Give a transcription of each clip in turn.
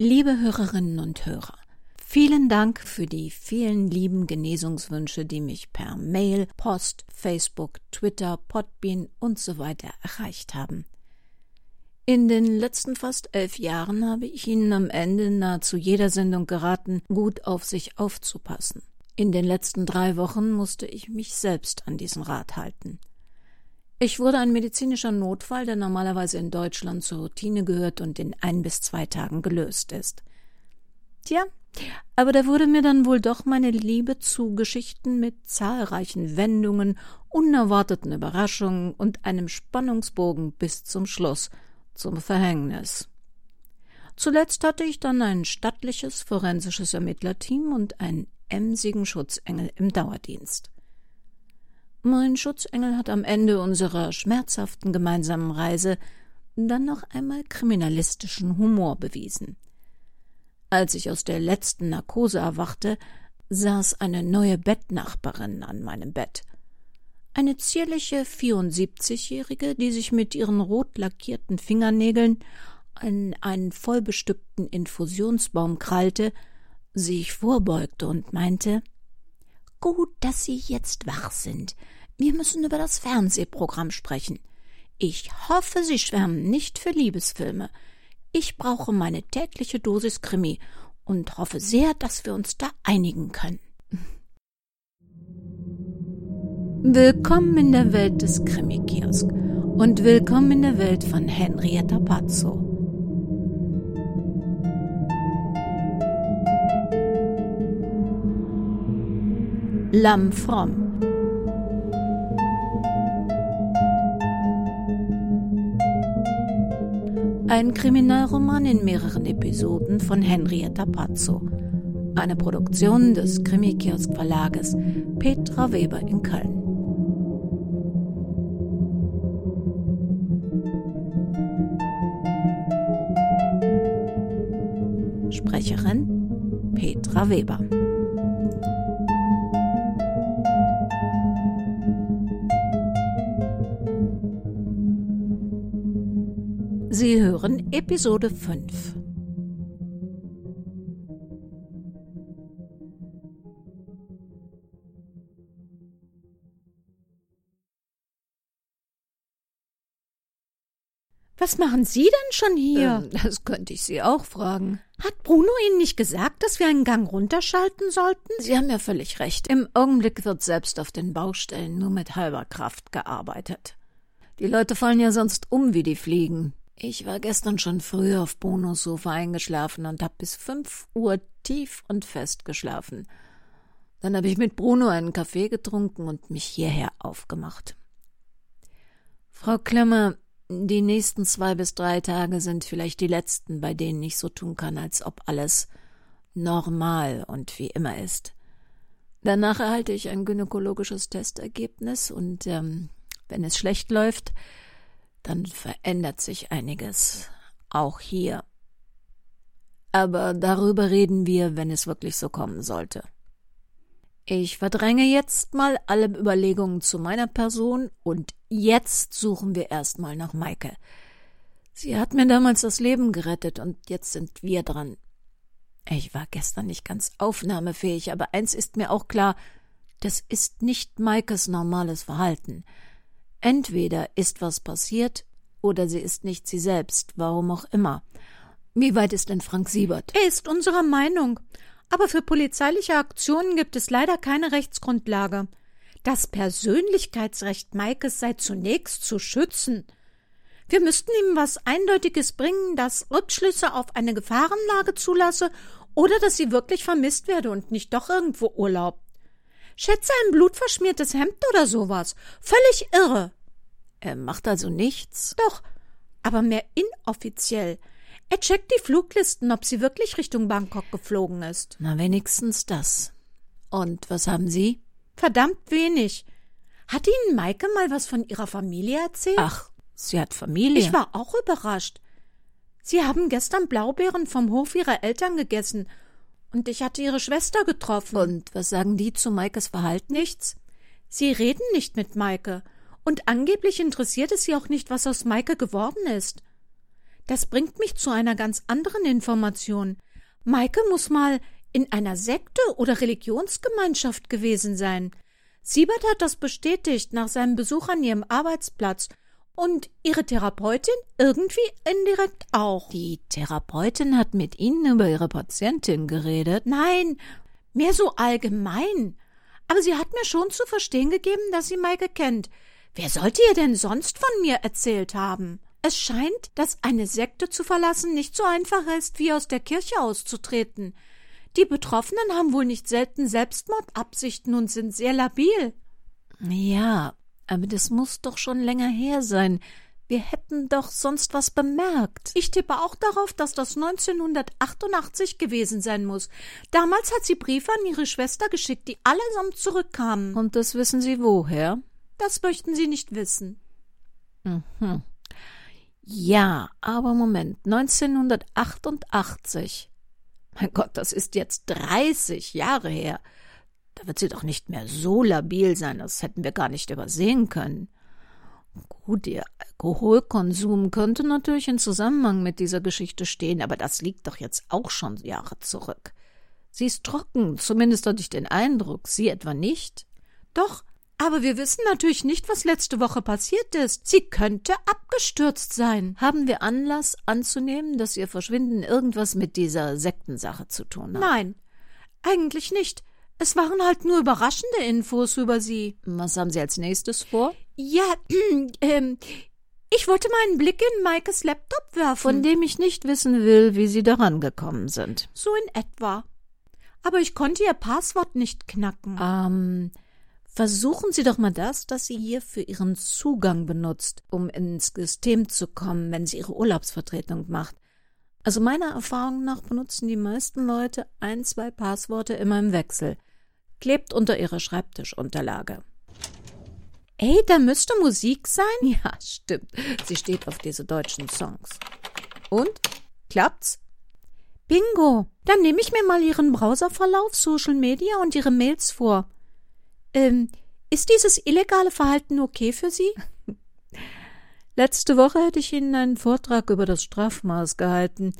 Liebe Hörerinnen und Hörer, vielen Dank für die vielen lieben Genesungswünsche, die mich per Mail, Post, Facebook, Twitter, Podbean und so weiter erreicht haben. In den letzten fast elf Jahren habe ich Ihnen am Ende nahezu jeder Sendung geraten, gut auf sich aufzupassen. In den letzten drei Wochen musste ich mich selbst an diesen Rat halten. Ich wurde ein medizinischer Notfall, der normalerweise in Deutschland zur Routine gehört und in ein bis zwei Tagen gelöst ist. Tja, aber da wurde mir dann wohl doch meine Liebe zu Geschichten mit zahlreichen Wendungen, unerwarteten Überraschungen und einem Spannungsbogen bis zum Schluss zum Verhängnis. Zuletzt hatte ich dann ein stattliches forensisches Ermittlerteam und einen emsigen Schutzengel im Dauerdienst. Mein Schutzengel hat am Ende unserer schmerzhaften gemeinsamen Reise dann noch einmal kriminalistischen Humor bewiesen. Als ich aus der letzten Narkose erwachte, saß eine neue Bettnachbarin an meinem Bett. Eine zierliche 74-Jährige, die sich mit ihren rot lackierten Fingernägeln an einen vollbestückten Infusionsbaum krallte, sich vorbeugte und meinte Gut, dass Sie jetzt wach sind. Wir müssen über das Fernsehprogramm sprechen. Ich hoffe, Sie schwärmen nicht für Liebesfilme. Ich brauche meine tägliche Dosis Krimi und hoffe sehr, dass wir uns da einigen können. Willkommen in der Welt des Krimi-Kiosk und willkommen in der Welt von Henrietta Pazzo. Lamm Fromm. Ein Kriminalroman in mehreren Episoden von Henrietta Pazzo. Eine Produktion des Krimikiosk Verlages Petra Weber in Köln. Sprecherin Petra Weber. Sie hören Episode 5. Was machen Sie denn schon hier? Ähm, das könnte ich Sie auch fragen. Hat Bruno Ihnen nicht gesagt, dass wir einen Gang runterschalten sollten? Sie haben ja völlig recht. Im Augenblick wird selbst auf den Baustellen nur mit halber Kraft gearbeitet. Die Leute fallen ja sonst um wie die Fliegen. Ich war gestern schon früh auf Bonos Sofa eingeschlafen und hab bis fünf Uhr tief und fest geschlafen. Dann habe ich mit Bruno einen Kaffee getrunken und mich hierher aufgemacht. Frau Klemmer, die nächsten zwei bis drei Tage sind vielleicht die letzten, bei denen ich so tun kann, als ob alles normal und wie immer ist. Danach erhalte ich ein gynäkologisches Testergebnis und ähm, wenn es schlecht läuft, dann verändert sich einiges, auch hier. Aber darüber reden wir, wenn es wirklich so kommen sollte. Ich verdränge jetzt mal alle Überlegungen zu meiner Person und jetzt suchen wir erstmal nach Maike. Sie hat mir damals das Leben gerettet und jetzt sind wir dran. Ich war gestern nicht ganz aufnahmefähig, aber eins ist mir auch klar, das ist nicht Maikes normales Verhalten. Entweder ist was passiert oder sie ist nicht sie selbst, warum auch immer. Wie weit ist denn Frank Siebert? Er ist unserer Meinung. Aber für polizeiliche Aktionen gibt es leider keine Rechtsgrundlage. Das Persönlichkeitsrecht Maikes sei zunächst zu schützen. Wir müssten ihm was Eindeutiges bringen, das Rückschlüsse auf eine Gefahrenlage zulasse oder dass sie wirklich vermisst werde und nicht doch irgendwo Urlaub. Schätze ein blutverschmiertes Hemd oder sowas. Völlig irre. Er macht also nichts? Doch, aber mehr inoffiziell. Er checkt die Fluglisten, ob sie wirklich Richtung Bangkok geflogen ist. Na, wenigstens das. Und was haben Sie? Verdammt wenig. Hat Ihnen Maike mal was von ihrer Familie erzählt? Ach, sie hat Familie. Ich war auch überrascht. Sie haben gestern Blaubeeren vom Hof ihrer Eltern gegessen und ich hatte ihre Schwester getroffen. Und was sagen die zu Maikes Verhalten? Nichts. Sie reden nicht mit Maike. Und angeblich interessiert es sie auch nicht, was aus Maike geworden ist. Das bringt mich zu einer ganz anderen Information. Maike muss mal in einer Sekte oder Religionsgemeinschaft gewesen sein. Siebert hat das bestätigt nach seinem Besuch an ihrem Arbeitsplatz und ihre Therapeutin irgendwie indirekt auch. Die Therapeutin hat mit Ihnen über Ihre Patientin geredet? Nein, mehr so allgemein. Aber sie hat mir schon zu verstehen gegeben, dass sie Maike kennt. Wer sollte ihr denn sonst von mir erzählt haben? Es scheint, dass eine Sekte zu verlassen nicht so einfach ist, wie aus der Kirche auszutreten. Die Betroffenen haben wohl nicht selten Selbstmordabsichten und sind sehr labil. Ja, aber das muss doch schon länger her sein. Wir hätten doch sonst was bemerkt. Ich tippe auch darauf, dass das 1988 gewesen sein muss. Damals hat sie Briefe an ihre Schwester geschickt, die allesamt zurückkamen. Und das wissen Sie woher? Das möchten Sie nicht wissen. Mhm. Ja, aber Moment, 1988. Mein Gott, das ist jetzt 30 Jahre her. Da wird sie doch nicht mehr so labil sein, das hätten wir gar nicht übersehen können. Gut, ihr Alkoholkonsum könnte natürlich in Zusammenhang mit dieser Geschichte stehen, aber das liegt doch jetzt auch schon Jahre zurück. Sie ist trocken, zumindest hatte ich den Eindruck, Sie etwa nicht? Doch, aber wir wissen natürlich nicht, was letzte Woche passiert ist. Sie könnte abgestürzt sein. Haben wir Anlass anzunehmen, dass ihr Verschwinden irgendwas mit dieser Sektensache zu tun hat? Nein, eigentlich nicht. Es waren halt nur überraschende Infos über sie. Was haben Sie als nächstes vor? Ja, ähm, ich wollte mal einen Blick in Maikes Laptop werfen. Von dem ich nicht wissen will, wie Sie daran gekommen sind. So in etwa. Aber ich konnte ihr Passwort nicht knacken. Ähm, Versuchen Sie doch mal das, das Sie hier für Ihren Zugang benutzt, um ins System zu kommen, wenn sie Ihre Urlaubsvertretung macht. Also meiner Erfahrung nach benutzen die meisten Leute ein, zwei Passworte immer im Wechsel. Klebt unter Ihrer Schreibtischunterlage. Ey, da müsste Musik sein? Ja, stimmt. Sie steht auf diese deutschen Songs. Und? Klappt's? Bingo. Dann nehme ich mir mal Ihren Browserverlauf, Social Media und Ihre Mails vor. Ähm, ist dieses illegale Verhalten okay für Sie? Letzte Woche hätte ich Ihnen einen Vortrag über das Strafmaß gehalten.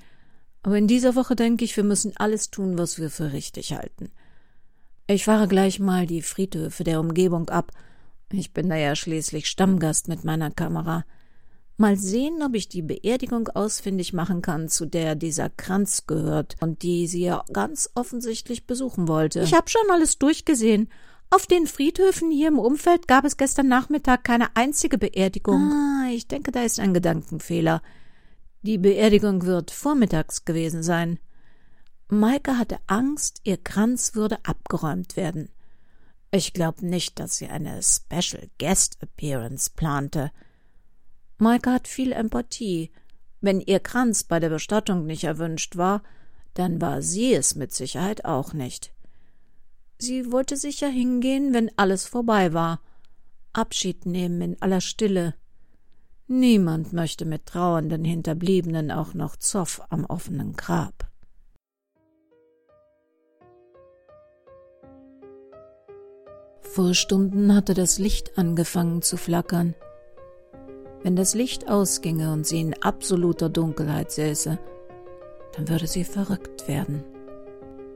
Aber in dieser Woche denke ich, wir müssen alles tun, was wir für richtig halten. Ich fahre gleich mal die Friedhöfe der Umgebung ab. Ich bin da ja schließlich Stammgast mit meiner Kamera. Mal sehen, ob ich die Beerdigung ausfindig machen kann, zu der dieser Kranz gehört und die sie ja ganz offensichtlich besuchen wollte. Ich habe schon alles durchgesehen auf den Friedhöfen hier im Umfeld gab es gestern Nachmittag keine einzige Beerdigung. Ah, ich denke, da ist ein Gedankenfehler. Die Beerdigung wird vormittags gewesen sein. Maike hatte Angst, ihr Kranz würde abgeräumt werden. Ich glaube nicht, dass sie eine Special Guest Appearance plante. Maike hat viel Empathie. Wenn ihr Kranz bei der Bestattung nicht erwünscht war, dann war sie es mit Sicherheit auch nicht. Sie wollte sicher hingehen, wenn alles vorbei war. Abschied nehmen in aller Stille. Niemand möchte mit trauernden Hinterbliebenen auch noch Zoff am offenen Grab. Vor Stunden hatte das Licht angefangen zu flackern. Wenn das Licht ausginge und sie in absoluter Dunkelheit säße, dann würde sie verrückt werden.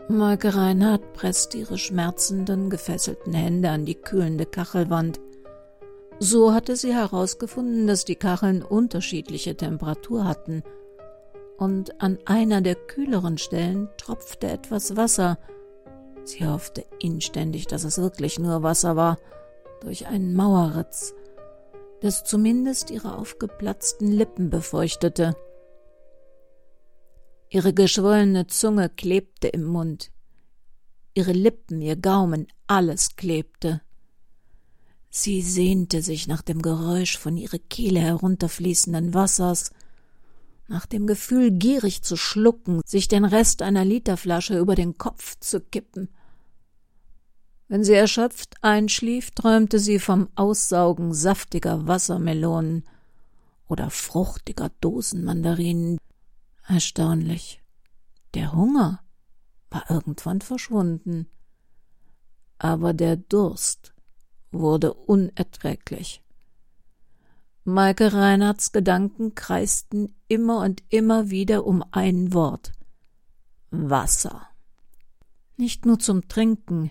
Maike Reinhardt presst ihre schmerzenden, gefesselten Hände an die kühlende Kachelwand. So hatte sie herausgefunden, dass die Kacheln unterschiedliche Temperatur hatten, und an einer der kühleren Stellen tropfte etwas Wasser. Sie hoffte inständig, dass es wirklich nur Wasser war, durch einen Mauerritz, das zumindest ihre aufgeplatzten Lippen befeuchtete. Ihre geschwollene Zunge klebte im Mund. Ihre Lippen, ihr Gaumen, alles klebte. Sie sehnte sich nach dem Geräusch von ihrer Kehle herunterfließenden Wassers, nach dem Gefühl, gierig zu schlucken, sich den Rest einer Literflasche über den Kopf zu kippen. Wenn sie erschöpft einschlief, träumte sie vom Aussaugen saftiger Wassermelonen oder fruchtiger Dosenmandarinen, Erstaunlich. Der Hunger war irgendwann verschwunden. Aber der Durst wurde unerträglich. Maike Reinhardts Gedanken kreisten immer und immer wieder um ein Wort Wasser. Nicht nur zum Trinken.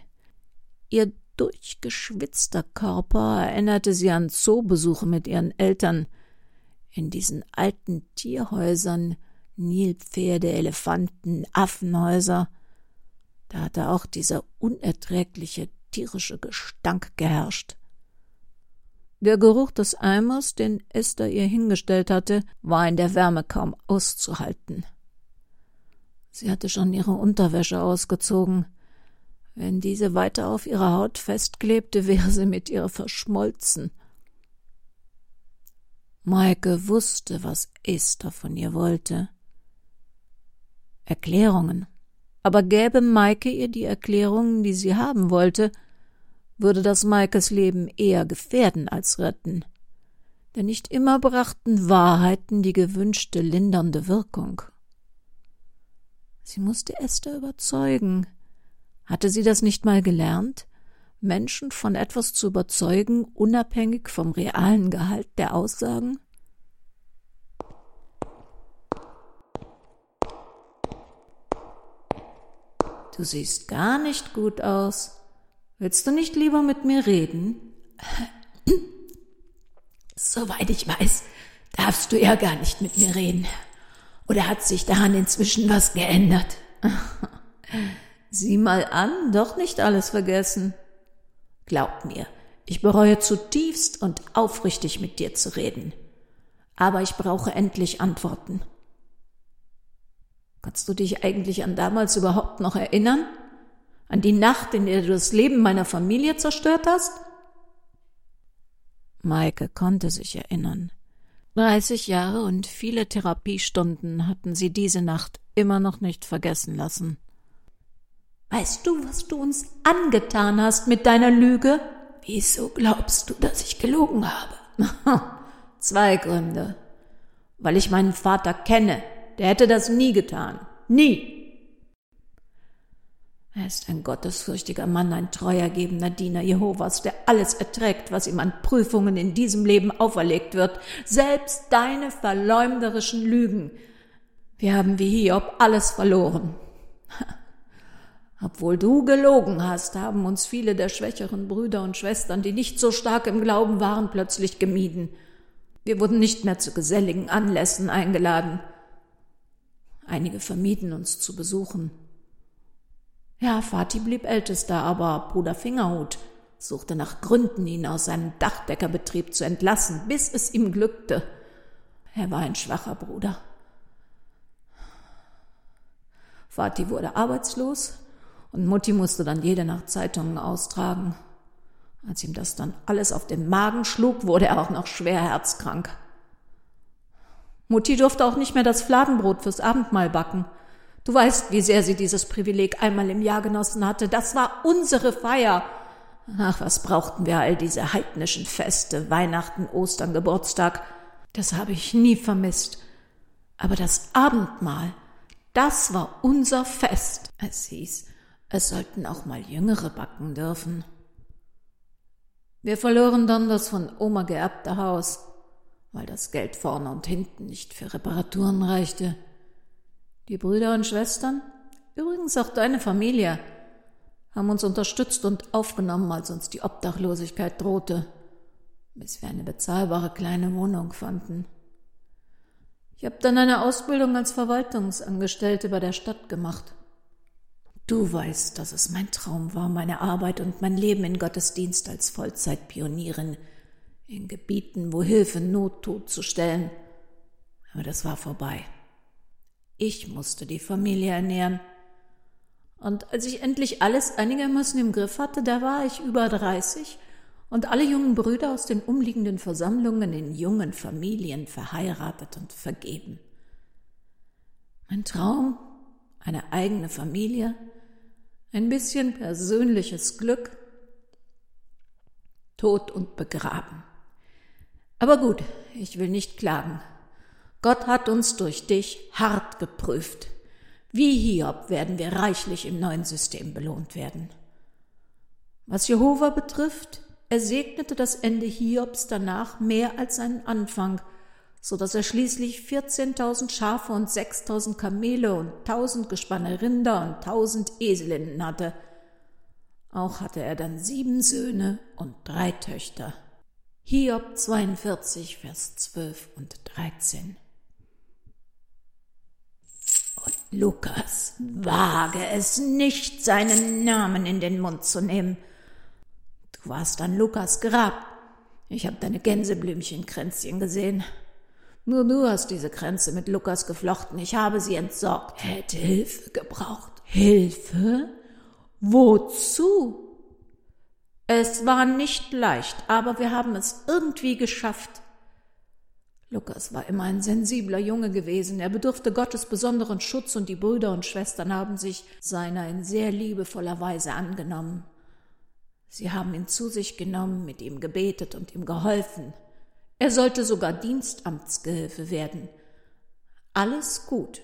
Ihr durchgeschwitzter Körper erinnerte sie an Zoobesuche mit ihren Eltern, in diesen alten Tierhäusern, Nilpferde, Elefanten, Affenhäuser. Da hatte auch dieser unerträgliche tierische Gestank geherrscht. Der Geruch des Eimers, den Esther ihr hingestellt hatte, war in der Wärme kaum auszuhalten. Sie hatte schon ihre Unterwäsche ausgezogen. Wenn diese weiter auf ihrer Haut festklebte, wäre sie mit ihr verschmolzen. Maike wusste, was Esther von ihr wollte. Erklärungen. Aber gäbe Maike ihr die Erklärungen, die sie haben wollte, würde das Maikes Leben eher gefährden als retten. Denn nicht immer brachten Wahrheiten die gewünschte lindernde Wirkung. Sie musste Esther überzeugen. Hatte sie das nicht mal gelernt? Menschen von etwas zu überzeugen, unabhängig vom realen Gehalt der Aussagen? Du siehst gar nicht gut aus. Willst du nicht lieber mit mir reden? Soweit ich weiß, darfst du ja gar nicht mit mir reden. Oder hat sich daran inzwischen was geändert? Sieh mal an, doch nicht alles vergessen. Glaub mir, ich bereue zutiefst und aufrichtig mit dir zu reden. Aber ich brauche endlich Antworten. Kannst du dich eigentlich an damals überhaupt noch erinnern? An die Nacht, in der du das Leben meiner Familie zerstört hast? Maike konnte sich erinnern. Dreißig Jahre und viele Therapiestunden hatten sie diese Nacht immer noch nicht vergessen lassen. Weißt du, was du uns angetan hast mit deiner Lüge? Wieso glaubst du, dass ich gelogen habe? Zwei Gründe. Weil ich meinen Vater kenne. Der hätte das nie getan. Nie. Er ist ein gottesfürchtiger Mann, ein treuergebender Diener Jehovas, der alles erträgt, was ihm an Prüfungen in diesem Leben auferlegt wird, selbst deine verleumderischen Lügen. Wir haben wie Hiob alles verloren. Obwohl du gelogen hast, haben uns viele der schwächeren Brüder und Schwestern, die nicht so stark im Glauben waren, plötzlich gemieden. Wir wurden nicht mehr zu geselligen Anlässen eingeladen. Einige vermieden uns zu besuchen. Ja, Vati blieb ältester, aber Bruder Fingerhut suchte nach Gründen, ihn aus seinem Dachdeckerbetrieb zu entlassen, bis es ihm glückte. Er war ein schwacher Bruder. Vati wurde arbeitslos und Mutti musste dann jede Nacht Zeitungen austragen. Als ihm das dann alles auf den Magen schlug, wurde er auch noch schwer herzkrank. Mutti durfte auch nicht mehr das Fladenbrot fürs Abendmahl backen. Du weißt, wie sehr sie dieses Privileg einmal im Jahr genossen hatte. Das war unsere Feier. Ach, was brauchten wir all diese heidnischen Feste, Weihnachten, Ostern, Geburtstag. Das habe ich nie vermisst. Aber das Abendmahl, das war unser Fest. Es hieß, es sollten auch mal Jüngere backen dürfen. Wir verloren dann das von Oma geerbte Haus, weil das Geld vorne und hinten nicht für Reparaturen reichte. Die Brüder und Schwestern, übrigens auch deine Familie, haben uns unterstützt und aufgenommen, als uns die Obdachlosigkeit drohte, bis wir eine bezahlbare kleine Wohnung fanden. Ich habe dann eine Ausbildung als Verwaltungsangestellte bei der Stadt gemacht. Du weißt, dass es mein Traum war, meine Arbeit und mein Leben in Gottesdienst als Vollzeitpionierin in Gebieten, wo Hilfe Not tut, zu stellen. Aber das war vorbei. Ich musste die Familie ernähren. Und als ich endlich alles einigermaßen im Griff hatte, da war ich über 30 und alle jungen Brüder aus den umliegenden Versammlungen in jungen Familien verheiratet und vergeben. Mein Traum, eine eigene Familie, ein bisschen persönliches Glück, tot und begraben. Aber gut, ich will nicht klagen. Gott hat uns durch dich hart geprüft. Wie Hiob werden wir reichlich im neuen System belohnt werden. Was Jehova betrifft, Er segnete das Ende Hiobs danach mehr als seinen Anfang, so dass er schließlich 14.000 Schafe und 6.000 Kamele und 1.000 Gespanne Rinder und 1.000 Eselinnen hatte. Auch hatte er dann sieben Söhne und drei Töchter. Hiob 42, Vers 12 und 13. Und Lukas wage es nicht, seinen Namen in den Mund zu nehmen. Du warst an Lukas Grab. Ich habe deine Gänseblümchenkränzchen gesehen. Nur du hast diese Kränze mit Lukas geflochten. Ich habe sie entsorgt. Hätte Hilfe gebraucht. Hilfe? Wozu? Es war nicht leicht, aber wir haben es irgendwie geschafft. Lukas war immer ein sensibler Junge gewesen. Er bedurfte Gottes besonderen Schutz und die Brüder und Schwestern haben sich seiner in sehr liebevoller Weise angenommen. Sie haben ihn zu sich genommen, mit ihm gebetet und ihm geholfen. Er sollte sogar Dienstamtsgehilfe werden. Alles gut,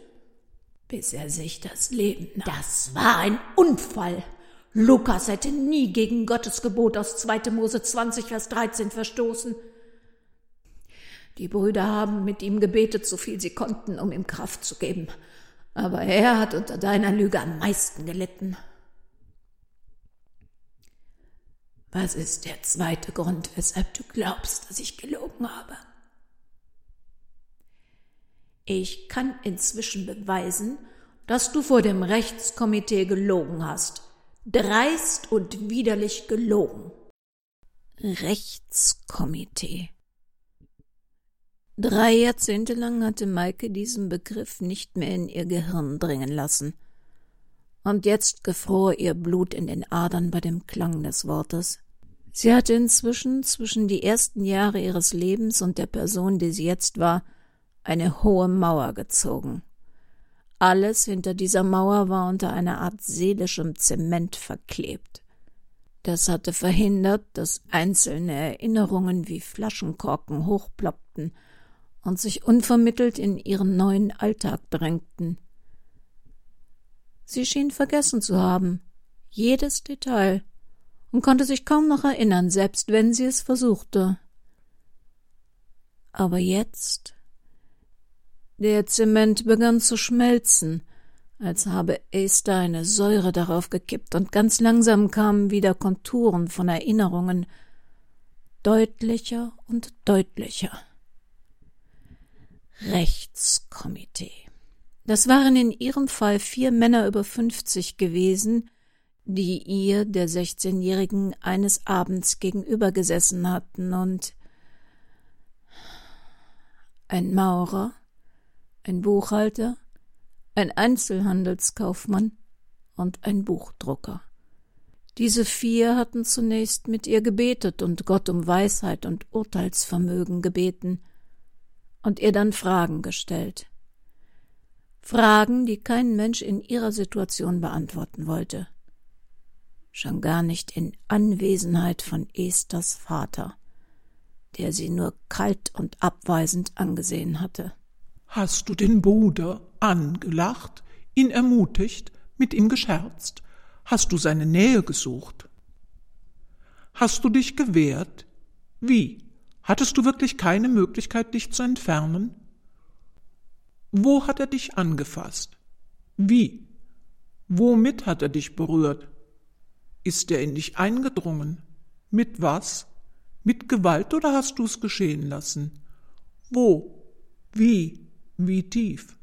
bis er sich das Leben nahm. Das war ein Unfall. Lukas hätte nie gegen Gottes Gebot aus 2. Mose 20, Vers 13 verstoßen. Die Brüder haben mit ihm gebetet, so viel sie konnten, um ihm Kraft zu geben. Aber er hat unter deiner Lüge am meisten gelitten. Was ist der zweite Grund, weshalb du glaubst, dass ich gelogen habe? Ich kann inzwischen beweisen, dass du vor dem Rechtskomitee gelogen hast. Dreist und widerlich gelogen. Rechtskomitee. Drei Jahrzehnte lang hatte Maike diesen Begriff nicht mehr in ihr Gehirn dringen lassen und jetzt gefror ihr Blut in den Adern bei dem Klang des Wortes. Sie hatte inzwischen zwischen die ersten Jahre ihres Lebens und der Person, die sie jetzt war, eine hohe Mauer gezogen. Alles hinter dieser Mauer war unter einer Art seelischem Zement verklebt. Das hatte verhindert, dass einzelne Erinnerungen wie Flaschenkorken hochploppten und sich unvermittelt in ihren neuen Alltag drängten. Sie schien vergessen zu haben, jedes Detail, und konnte sich kaum noch erinnern, selbst wenn sie es versuchte. Aber jetzt der Zement begann zu schmelzen, als habe Esther eine Säure darauf gekippt, und ganz langsam kamen wieder Konturen von Erinnerungen, deutlicher und deutlicher. Rechtskomitee. Das waren in ihrem Fall vier Männer über fünfzig gewesen, die ihr, der Sechzehnjährigen, eines Abends gegenübergesessen hatten und ein Maurer, ein Buchhalter, ein Einzelhandelskaufmann und ein Buchdrucker. Diese vier hatten zunächst mit ihr gebetet und Gott um Weisheit und Urteilsvermögen gebeten und ihr dann Fragen gestellt. Fragen, die kein Mensch in ihrer Situation beantworten wollte. Schon gar nicht in Anwesenheit von Esthers Vater, der sie nur kalt und abweisend angesehen hatte. Hast du den Bruder angelacht, ihn ermutigt, mit ihm gescherzt? Hast du seine Nähe gesucht? Hast du dich gewehrt? Wie? Hattest du wirklich keine Möglichkeit, dich zu entfernen? Wo hat er dich angefasst? Wie? Womit hat er dich berührt? Ist er in dich eingedrungen? Mit was? Mit Gewalt oder hast du es geschehen lassen? Wo? Wie? Wie tief?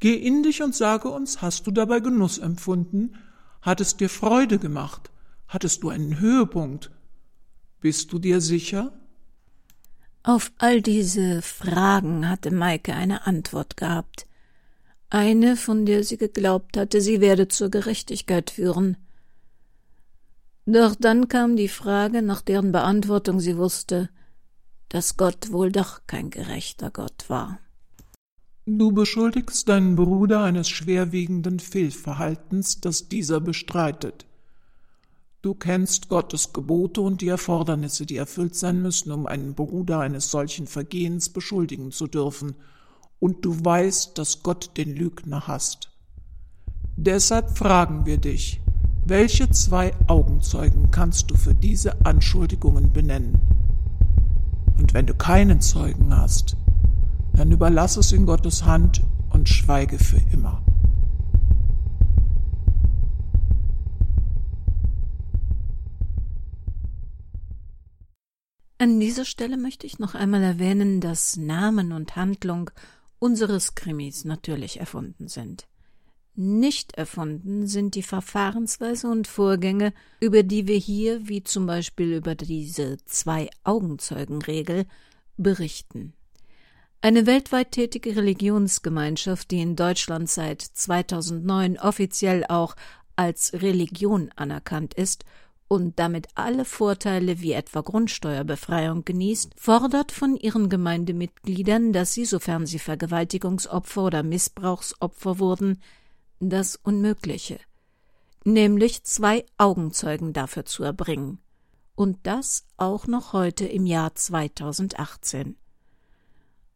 Geh in dich und sage uns, hast du dabei Genuss empfunden? Hat es dir Freude gemacht? Hattest du einen Höhepunkt? Bist du dir sicher? Auf all diese Fragen hatte Maike eine Antwort gehabt. Eine, von der sie geglaubt hatte, sie werde zur Gerechtigkeit führen. Doch dann kam die Frage, nach deren Beantwortung sie wusste, dass Gott wohl doch kein gerechter Gott war. Du beschuldigst deinen Bruder eines schwerwiegenden Fehlverhaltens, das dieser bestreitet. Du kennst Gottes Gebote und die Erfordernisse, die erfüllt sein müssen, um einen Bruder eines solchen Vergehens beschuldigen zu dürfen, und du weißt, dass Gott den Lügner hasst. Deshalb fragen wir dich, Welche zwei Augenzeugen kannst du für diese Anschuldigungen benennen? Und wenn du keinen Zeugen hast, dann überlass es in Gottes Hand und schweige für immer. An dieser Stelle möchte ich noch einmal erwähnen, dass Namen und Handlung unseres Krimis natürlich erfunden sind. Nicht erfunden sind die Verfahrensweise und Vorgänge, über die wir hier, wie zum Beispiel über diese Zwei-Augenzeugen-Regel, berichten. Eine weltweit tätige Religionsgemeinschaft, die in Deutschland seit 2009 offiziell auch als Religion anerkannt ist und damit alle Vorteile wie etwa Grundsteuerbefreiung genießt, fordert von ihren Gemeindemitgliedern, dass sie, sofern sie Vergewaltigungsopfer oder Missbrauchsopfer wurden, das Unmögliche, nämlich zwei Augenzeugen dafür zu erbringen. Und das auch noch heute im Jahr 2018.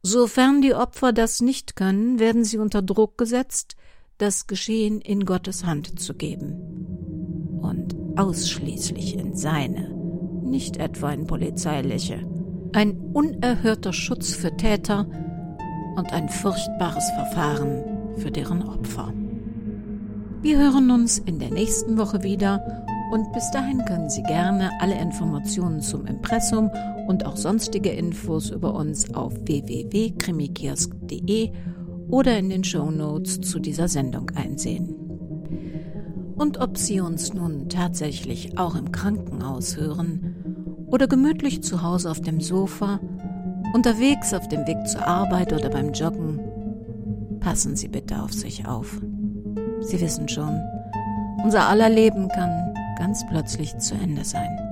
Sofern die Opfer das nicht können, werden sie unter Druck gesetzt, das Geschehen in Gottes Hand zu geben. Ausschließlich in seine, nicht etwa in polizeiliche. Ein unerhörter Schutz für Täter und ein furchtbares Verfahren für deren Opfer. Wir hören uns in der nächsten Woche wieder und bis dahin können Sie gerne alle Informationen zum Impressum und auch sonstige Infos über uns auf www.krimikiosk.de oder in den Show Notes zu dieser Sendung einsehen. Und ob Sie uns nun tatsächlich auch im Krankenhaus hören oder gemütlich zu Hause auf dem Sofa, unterwegs auf dem Weg zur Arbeit oder beim Joggen, passen Sie bitte auf sich auf. Sie wissen schon, unser aller Leben kann ganz plötzlich zu Ende sein.